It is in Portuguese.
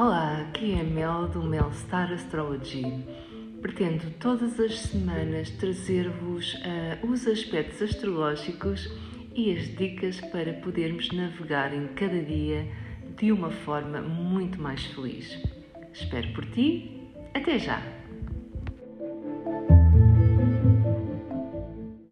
Olá, aqui é Mel do Mel Star Astrology. Pretendo todas as semanas trazer-vos uh, os aspectos astrológicos e as dicas para podermos navegar em cada dia de uma forma muito mais feliz. Espero por ti. Até já!